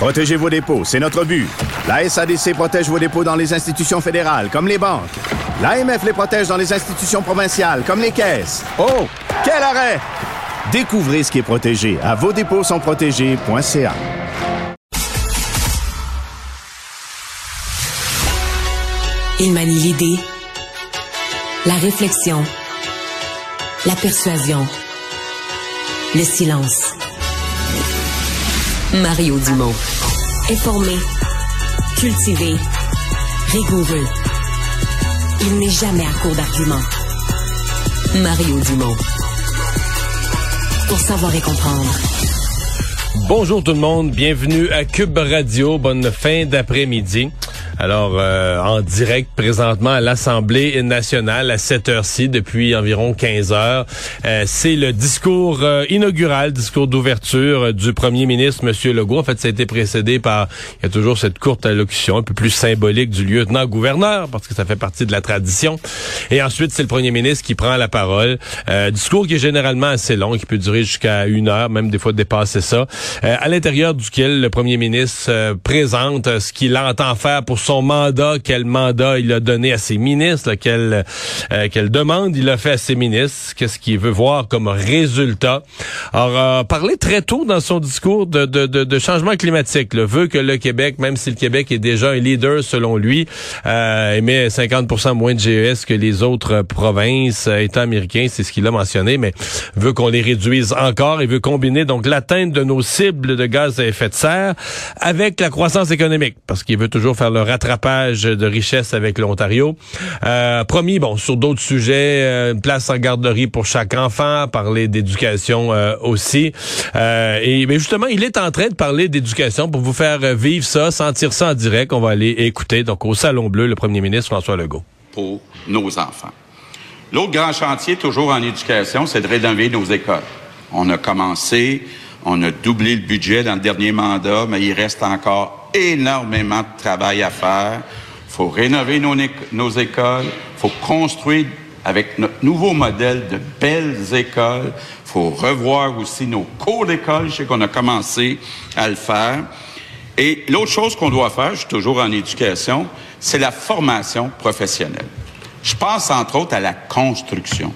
Protégez vos dépôts, c'est notre but. La SADC protège vos dépôts dans les institutions fédérales, comme les banques. L'AMF les protège dans les institutions provinciales, comme les caisses. Oh, quel arrêt! Découvrez ce qui est protégé à vos dépôts sont protégés.ca. Il manie l'idée, la réflexion, la persuasion, le silence. Mario Dumont. Informé, cultivé, rigoureux. Il n'est jamais à court d'arguments. Mario Dumont. Pour savoir et comprendre. Bonjour tout le monde, bienvenue à Cube Radio, bonne fin d'après-midi. Alors, euh, en direct présentement à l'Assemblée nationale à cette heure-ci, depuis environ 15 heures, euh, c'est le discours euh, inaugural, discours d'ouverture du premier ministre, M. Legault. En fait, ça a été précédé par, il y a toujours cette courte allocution un peu plus symbolique du lieutenant-gouverneur, parce que ça fait partie de la tradition. Et ensuite, c'est le premier ministre qui prend la parole. discours qui est généralement assez long, qui peut durer jusqu'à une heure, même des fois dépasser ça, à l'intérieur duquel le premier ministre présente ce qu'il entend faire pour son mandat, quel mandat il a donné à ses ministres, quelle, euh, quelle demande il a fait à ses ministres, qu'est-ce qu'il veut voir comme résultat. Alors, euh, parler très tôt dans son discours de, de, de, de changement climatique, le veut que le Québec, même si le Québec est déjà un leader selon lui, euh, émet 50 moins de GES que les autres provinces, euh, États américains, c'est ce qu'il a mentionné, mais veut qu'on les réduise encore et veut combiner donc l'atteinte de nos cibles de gaz à effet de serre avec la croissance économique, parce qu'il veut toujours faire le rattrapage de richesse avec l'Ontario. Euh, promis, bon, sur d'autres sujets, euh, une place en garderie pour chaque enfant, parler d'éducation euh, aussi. Et mais justement, il est en train de parler d'éducation pour vous faire vivre ça, sentir ça en direct. On va aller écouter donc au Salon Bleu le premier ministre François Legault. Pour nos enfants. L'autre grand chantier, toujours en éducation, c'est de rénover nos écoles. On a commencé, on a doublé le budget dans le dernier mandat, mais il reste encore énormément de travail à faire. Il faut rénover nos, écoles. Il faut construire avec notre nouveau modèle de belles écoles. Il faut revoir aussi nos cours d'école. Je sais qu'on a commencé à le faire. Et l'autre chose qu'on doit faire, je suis toujours en éducation, c'est la formation professionnelle. Je pense entre autres à la construction.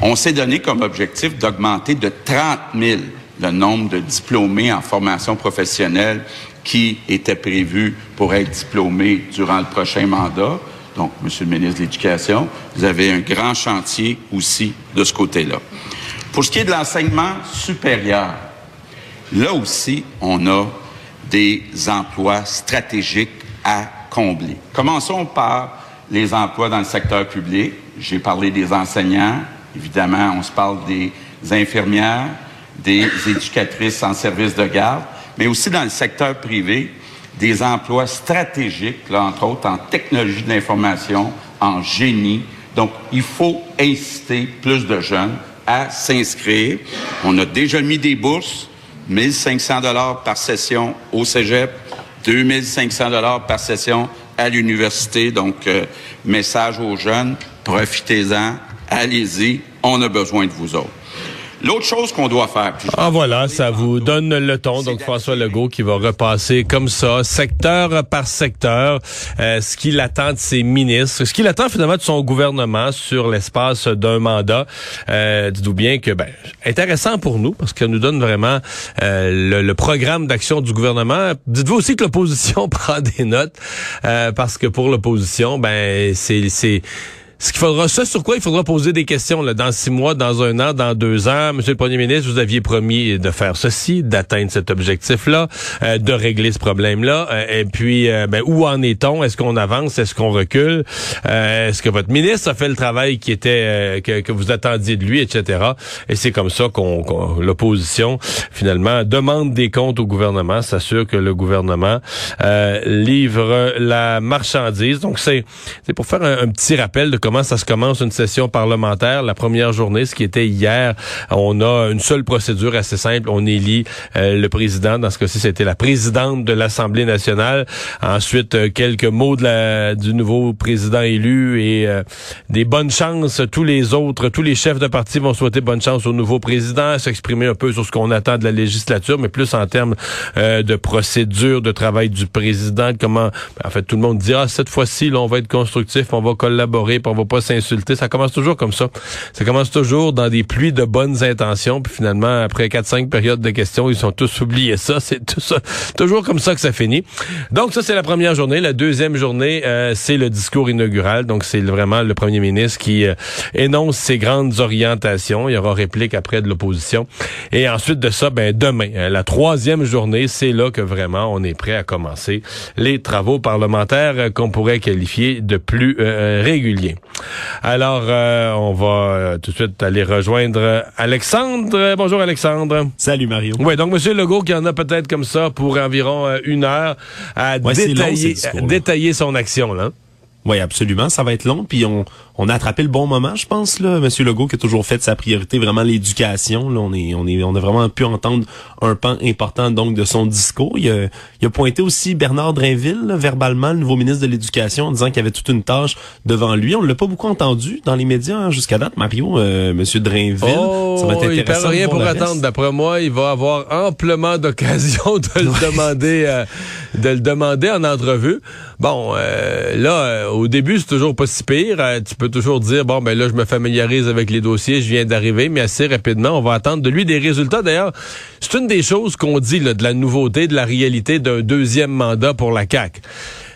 On s'est donné comme objectif d'augmenter de 30 000 le nombre de diplômés en formation professionnelle qui était prévu pour être diplômé durant le prochain mandat. Donc, Monsieur le ministre de l'Éducation, vous avez un grand chantier aussi de ce côté-là. Pour ce qui est de l'enseignement supérieur, là aussi, on a des emplois stratégiques à combler. Commençons par les emplois dans le secteur public. J'ai parlé des enseignants. Évidemment, on se parle des infirmières, des éducatrices en service de garde mais aussi dans le secteur privé, des emplois stratégiques, là, entre autres en technologie de l'information, en génie. Donc, il faut inciter plus de jeunes à s'inscrire. On a déjà mis des bourses, 1500 dollars par session au cégep, 2500 dollars par session à l'université. Donc, euh, message aux jeunes, profitez-en, allez-y, on a besoin de vous autres. L'autre chose qu'on doit faire. Ah voilà, ça vous donne le ton. Donc François Legault qui va repasser comme ça, secteur par secteur, euh, ce qu'il attend de ses ministres, ce qu'il attend finalement de son gouvernement sur l'espace d'un mandat. Euh, Dites-vous bien que ben intéressant pour nous parce que nous donne vraiment euh, le, programme d'action du gouvernement. Dites-vous aussi que l'opposition prend des notes euh, parce que pour l'opposition, ben c'est ce qu'il faudra, ça sur quoi il faudra poser des questions là, dans six mois, dans un an, dans deux ans? Monsieur le Premier ministre, vous aviez promis de faire ceci, d'atteindre cet objectif-là, euh, de régler ce problème-là. Euh, et puis, euh, ben, où en est-on? Est-ce qu'on avance? Est-ce qu'on recule? Est-ce que votre ministre a fait le travail qui était que, que, vous attendiez de lui, etc. Et c'est comme ça qu'on, l'opposition finalement demande des comptes au gouvernement, s'assure que le gouvernement livre la marchandise. Donc c'est c'est pour faire un, petit rappel de comment ça se commence une session parlementaire. La première journée, ce qui était hier, on a une seule procédure assez simple. On élit euh, le président. Dans ce cas-ci, c'était la présidente de l'Assemblée nationale. Ensuite, euh, quelques mots de la, du nouveau président élu et euh, des bonnes chances. Tous les autres, tous les chefs de parti vont souhaiter bonne chance au nouveau président, s'exprimer un peu sur ce qu'on attend de la législature, mais plus en termes de procédure de travail du président, comment, en fait, tout le monde dira, ah, cette fois-ci, on va être constructif, on va collaborer, puis on pas s'insulter. Ça commence toujours comme ça. Ça commence toujours dans des pluies de bonnes intentions, puis finalement, après 4-5 périodes de questions, ils sont tous oubliés ça. C'est tout ça, toujours comme ça que ça finit. Donc ça, c'est la première journée. La deuxième journée, euh, c'est le discours inaugural. Donc c'est vraiment le premier ministre qui euh, énonce ses grandes orientations. Il y aura réplique après de l'opposition. Et ensuite de ça, ben demain, euh, la troisième journée, c'est là que vraiment on est prêt à commencer les travaux parlementaires qu'on pourrait qualifier de plus réguliers. Alors, on va tout de suite aller rejoindre Alexandre. Bonjour Alexandre. Salut Mario. Oui, donc M. Legault qui en a peut-être comme ça pour environ euh, une heure à détailler, détailler son action. Là. Oui, absolument. Ça va être long. Puis on, on a attrapé le bon moment, je pense, là. Monsieur Legault qui a toujours fait de sa priorité vraiment l'éducation. Là, on est, on est, on a vraiment pu entendre un pan important donc de son discours. Il a, il a pointé aussi Bernard Drainville, verbalement, le nouveau ministre de l'Éducation, en disant qu'il avait toute une tâche devant lui. On ne l'a pas beaucoup entendu dans les médias hein, jusqu'à date, Mario, euh, Monsieur Drainville. Oh, ça va être intéressant. Il perd rien pour attendre. D'après moi, il va avoir amplement d'occasion de le demander, euh, de le demander en entrevue. Bon, euh, là, euh, au début, c'est toujours pas si pire. tu peux toujours dire, bon, ben là, je me familiarise avec les dossiers, je viens d'arriver, mais assez rapidement, on va attendre de lui des résultats. D'ailleurs, c'est une des choses qu'on dit, là, de la nouveauté, de la réalité d'un deuxième mandat pour la CAQ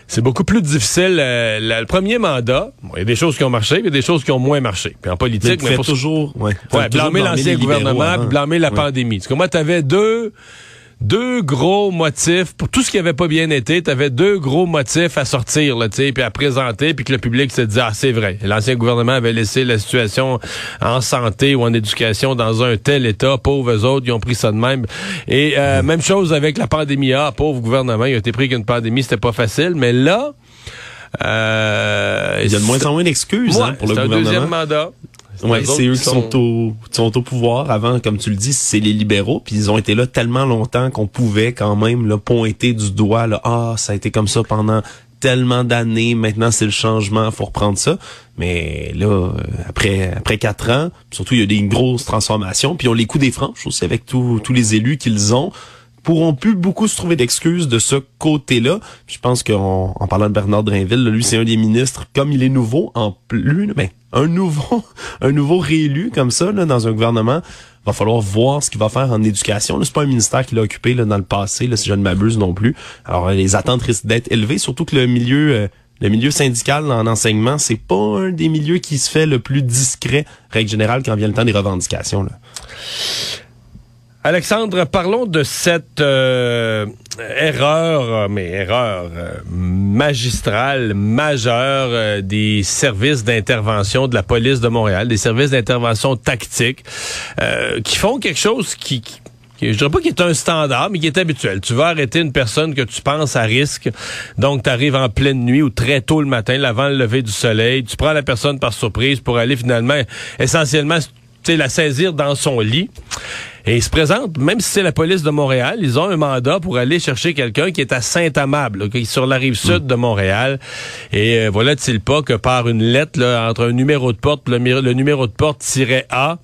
c'est beaucoup plus difficile. Euh, le premier mandat, il y a des choses qui ont marché, il y a des choses qui ont moins marché. Puis en politique, mais, il faut toujours, ouais, blâmer l'ancien gouvernement, puis blâmer la pandémie. Parce que moi, tu avais deux deux gros motifs pour tout ce qui avait pas bien été. Tu avais deux gros motifs à sortir, là, puis à présenter, puis que le public se dit ah c'est vrai. L'ancien gouvernement avait laissé la situation en santé ou en éducation dans un tel état. Pauvres autres, ils ont pris ça de même. Et euh, même chose avec la pandémie. Ah, pauvre gouvernement, il a été pris qu'une pandémie, c'était pas facile. Mais là, euh, il y a de moins en moins d'excuses hein, pour le gouvernement. un deuxième mandat. Ouais, c'est eux qui sont... au, sont au pouvoir. Avant, comme tu le dis, c'est les libéraux. Puis ils ont été là tellement longtemps qu'on pouvait quand même là, pointer du doigt. Là, ah, ça a été comme ça pendant tellement d'années. Maintenant, c'est le changement. Faut reprendre ça. Mais là, euh, après après quatre ans, surtout il y a des grosses transformations. Puis on les coups des franches aussi avec tous les élus qu'ils ont pourront plus beaucoup se trouver d'excuses de ce côté-là. Je pense qu'en en parlant de Bernard Drinville, lui c'est un des ministres comme il est nouveau en plus, ben un nouveau un nouveau réélu comme ça dans un gouvernement va falloir voir ce qu'il va faire en éducation. C'est pas un ministère qu'il a occupé là, dans le passé, si je ne m'abuse non plus. Alors les attentes risquent d'être élevées, surtout que le milieu euh, le milieu syndical en enseignement, c'est pas un des milieux qui se fait le plus discret, règle générale, quand vient le temps des revendications. Alexandre, parlons de cette euh, erreur, mais erreur euh, magistrale, majeure euh, des services d'intervention de la police de Montréal, des services d'intervention tactique, qui font quelque chose qui, qui je dirais pas qu'il est un standard, mais qui est habituel. Tu vas arrêter une personne que tu penses à risque, donc tu arrives en pleine nuit ou très tôt le matin, avant le lever du soleil, tu prends la personne par surprise pour aller finalement essentiellement la saisir dans son lit. Et ils se présentent, même si c'est la police de Montréal, ils ont un mandat pour aller chercher quelqu'un qui est à Saint-Amable, qui est sur la rive sud de Montréal. Et euh, voilà-t-il pas que par une lettre entre un numéro de porte, le, le numéro de porte tiré A,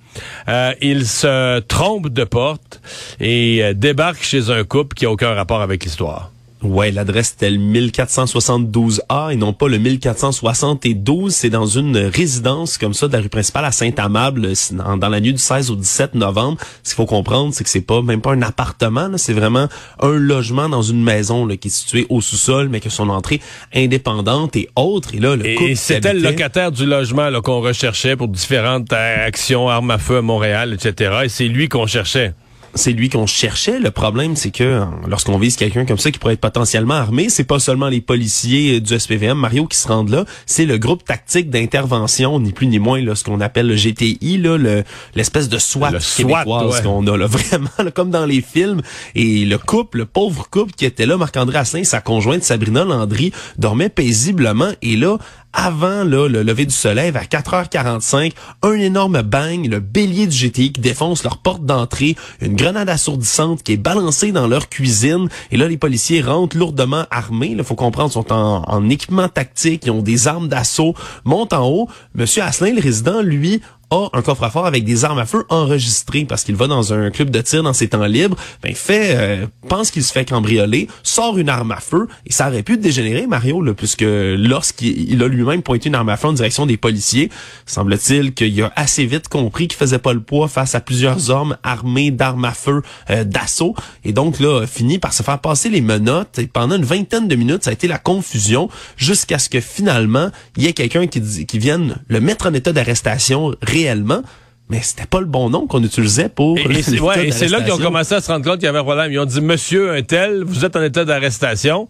euh, il se trompe de porte et euh, débarque chez un couple qui a aucun rapport avec l'histoire. Ouais, l'adresse était le 1472A et non pas le 1472. C'est dans une résidence comme ça de la rue principale à Saint-Amable dans, la nuit du 16 au 17 novembre. Ce qu'il faut comprendre, c'est que c'est pas même pas un appartement, c'est vraiment un logement dans une maison là, qui est située au sous-sol, mais que son entrée indépendante et autre. Et là, le Et c'était le locataire du logement qu'on recherchait pour différentes euh, actions, armes à feu à Montréal, etc. Et c'est lui qu'on cherchait. C'est lui qu'on cherchait. Le problème, c'est que euh, lorsqu'on vise quelqu'un comme ça qui pourrait être potentiellement armé, c'est pas seulement les policiers euh, du SPVM, Mario, qui se rendent là, c'est le groupe tactique d'intervention, ni plus ni moins, là, ce qu'on appelle le GTI, là, le, l'espèce de SWAT Le SWAT, québécoise ouais. qu'on a là, vraiment, là, comme dans les films. Et le couple, le pauvre couple qui était là, Marc-André Asselin et sa conjointe Sabrina Landry, dormaient paisiblement. Et là, avant là, le lever du soleil, vers 4h45, un énorme bang, le bélier du GTI qui défonce leur porte d'entrée, une grenade assourdissante qui est balancée dans leur cuisine. Et là, les policiers rentrent lourdement armés. Il faut comprendre, sont en, en équipement tactique, ils ont des armes d'assaut, montent en haut. Monsieur Asselin, le résident, lui, a un coffre-fort avec des armes à feu enregistrées parce qu'il va dans un club de tir dans ses temps libres, ben fait euh, pense qu'il se fait cambrioler, sort une arme à feu et ça aurait pu dégénérer Mario là, puisque lorsqu'il il a lui-même pointé une arme à feu en direction des policiers, semble-t-il qu'il a assez vite compris qu'il faisait pas le poids face à plusieurs hommes armés d'armes à feu euh, d'assaut. Et donc là fini par se faire passer les menottes et pendant une vingtaine de minutes ça a été la confusion jusqu'à ce que finalement il y ait quelqu'un qui, qui vienne le mettre en état d'arrestation réellement mais c'était pas le bon nom qu'on utilisait pour Et, et c'est ouais, là qu'ils ont commencé à se rendre compte qu'il y avait un problème. Ils ont dit, monsieur un tel, vous êtes en état d'arrestation.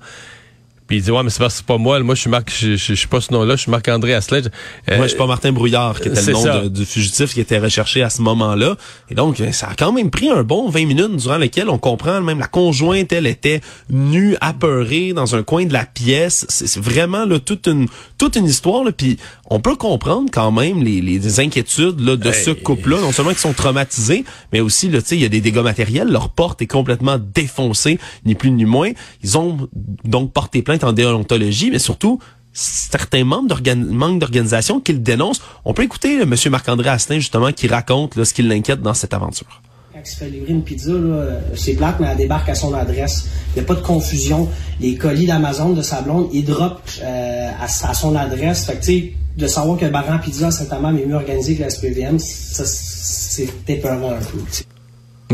Puis il dit, ouais, mais c'est parce que c'est pas moi. Moi, je suis Marc, je, je, je suis pas ce nom-là, je suis Marc-André Asselin. Euh, Moi, je suis pas Martin Brouillard, qui était le nom de- du fugitif qui était recherché à ce moment-là. Et donc, euh, ça a quand même pris un bon 20 minutes durant lesquelles on comprend même la conjointe, elle était nue, apeurée dans un coin de la pièce. C'est c'est vraiment là, toute une toute une histoire. Là. Puis on peut comprendre quand même les, les inquiétudes là, de ce couple-là. Non seulement qu'ils sont traumatisés, mais aussi là, tu sais, il y a des dégâts matériels. Leur porte est complètement défoncée, ni plus ni moins. Ils ont donc porté plainte en déontologie, mais surtout certains membres manque d'organisation qu'ils dénoncent. On peut écouter euh, Monsieur Marc-André Astin, justement, qui raconte là, ce qui l'inquiète dans cette aventure. Il se fait livrer une pizza, euh, c'est plate, mais elle débarque à son adresse. Il n'y a pas de confusion. Les colis d'Amazon de sa blonde, ils droppent euh, à, son adresse. Fait que, tu sais, de savoir que le bar à pizza à Saint-Amand est mieux organisé que la SPVM, ça, c'est épeurant un peu. tu sais.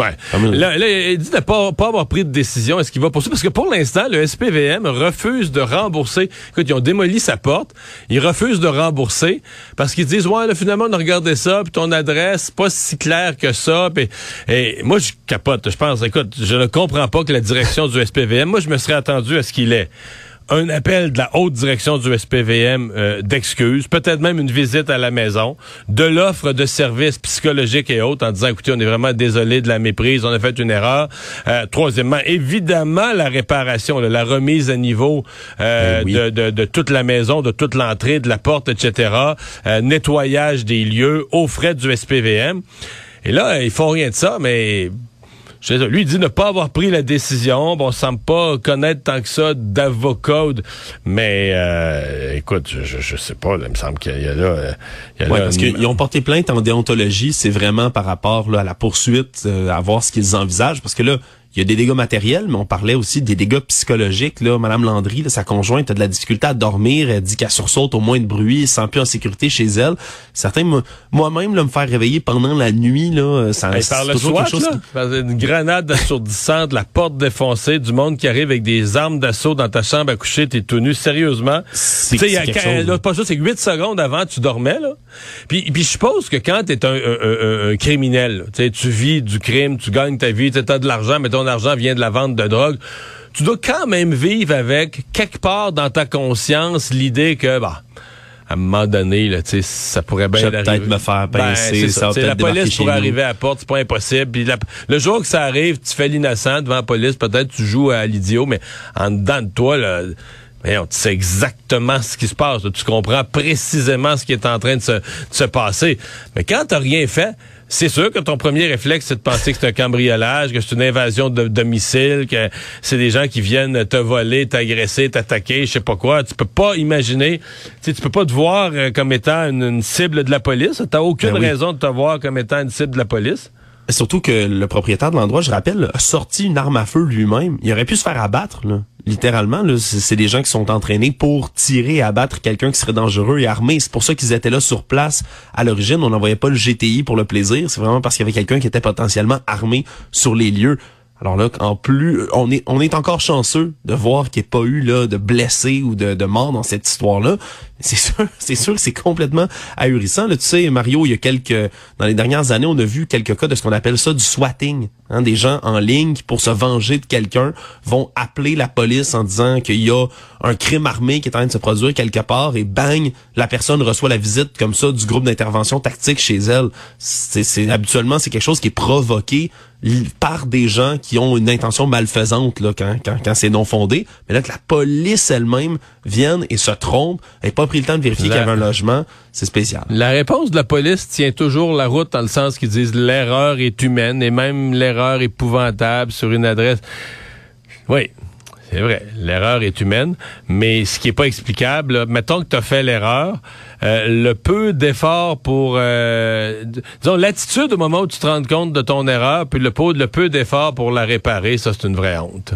Ouais. Là, là, il dit de pas, pas avoir pris de décision. Est-ce qu'il va poursuivre? Parce que pour l'instant, le SPVM refuse de rembourser. Écoute, ils ont démoli sa porte. Ils refusent de rembourser parce qu'ils disent, ouais, là, finalement, on a regardé ça, puis ton adresse, c'est pas si clair que ça. Puis, et moi, je capote. Je pense, écoute, je ne comprends pas que la direction du SPVM, moi, je me serais attendu à ce qu'il ait un appel de la haute direction du SPVM euh, d'excuses, peut-être même une visite à la maison, de l'offre de services psychologiques et autres en disant, écoutez, on est vraiment désolé de la méprise, on a fait une erreur. Euh, troisièmement, évidemment, la réparation, là, la remise à niveau euh, Ben oui. de, de- de toute la maison, de toute l'entrée, de la porte, etc., euh, nettoyage des lieux aux frais du SPVM. Et là, ils font rien de ça, mais je lui, il dit ne pas avoir pris la décision. Bon, on semble pas connaître tant que ça d'avocat. Mais euh, écoute, je, je, je sais pas. Là, il me semble qu'il y a là... euh, il y a Ouais, là parce une- qu'ils ont porté plainte en déontologie, c'est vraiment par rapport là, à la poursuite, euh, à voir ce qu'ils envisagent. Parce que là, il y a des dégâts matériels, mais on parlait aussi des dégâts psychologiques. Là, Madame Landry, là, sa conjointe, a de la difficulté à dormir. Elle dit qu'elle sursaute au moins de bruit, elle se sent plus en sécurité chez elle. Certains, moi- moi-même, là, me faire réveiller pendant la nuit, là, ça Hey, par le toujours SWAT, quelque chose là, qui- une grenade assourdissante, la porte défoncée, du monde qui arrive avec des armes d'assaut dans ta chambre à coucher, t'es tout nu, sérieusement. C'est- pas ça, c'est que 8 secondes avant, tu dormais, là. Puis, puis je suppose que quand t'es un, un, un- un criminel, tu vis du crime, tu gagnes ta vie, tu as de l'argent, mais ton argent vient de la vente de drogue, tu dois quand même vivre avec, quelque part dans ta conscience, l'idée que, bah, à un moment donné, là, tu sais, ça pourrait bien arriver. peut-être me faire Ben, pincer, ça ça. peut-être la police pourrait arriver à la porte, c'est pas impossible. Puis la- le jour que ça arrive, tu fais l'innocent devant la police, peut-être tu joues à l'idiot, mais en dedans de toi, là, tu sais exactement ce qui se passe. là. Tu comprends précisément ce qui est en train de se, de se passer. Mais quand t'as rien fait, c'est sûr que ton premier réflexe, c'est de penser que c'est un cambriolage, que c'est une invasion de domicile, que c'est des gens qui viennent te voler, t'agresser, t'attaquer, je sais pas quoi. Tu peux pas imaginer, tu peux pas te voir euh, comme étant une, une cible de la police. T'as aucune Ben oui. raison de te voir comme étant une cible de la police. Surtout que le propriétaire de l'endroit, je rappelle, a sorti une arme à feu lui-même. Il aurait pu se faire abattre. Littéralement. là. C'est c'est des gens qui sont entraînés pour tirer et abattre quelqu'un qui serait dangereux et armé. C'est pour ça qu'ils étaient là sur place à l'origine. On n'envoyait pas le GTI pour le plaisir. C'est vraiment parce qu'il y avait quelqu'un qui était potentiellement armé sur les lieux. Alors là, en plus, on est on est encore chanceux de voir qu'il n'y ait pas eu là de blessés ou de, de morts dans cette histoire-là. C'est sûr, c'est sûr que c'est complètement ahurissant. Là, tu sais, Mario, il y a quelques dans les dernières années, on a vu quelques cas de ce qu'on appelle ça du swatting. Hein, des gens en ligne qui, pour se venger de quelqu'un, vont appeler la police en disant qu'il y a un crime armé qui est en train de se produire quelque part et bang, la personne reçoit la visite comme ça du groupe d'intervention tactique chez elle. C'est, habituellement c'est quelque chose qui est provoqué par des gens qui ont une intention malfaisante là quand quand, quand c'est non fondé mais là que la police elle-même vienne et se trompe et pas pris le temps de vérifier qu'il y avait un logement c'est spécial La réponse de la police tient toujours la route dans le sens qu'ils disent l'erreur est humaine et même l'erreur épouvantable sur une adresse. Oui, c'est vrai, l'erreur est humaine, mais ce qui est pas explicable, là, mettons que tu as fait l'erreur, le peu d'effort pour, euh, disons, l'attitude au moment où tu te rends compte de ton erreur, puis le peu, le peu d'effort pour la réparer, ça c'est une vraie honte.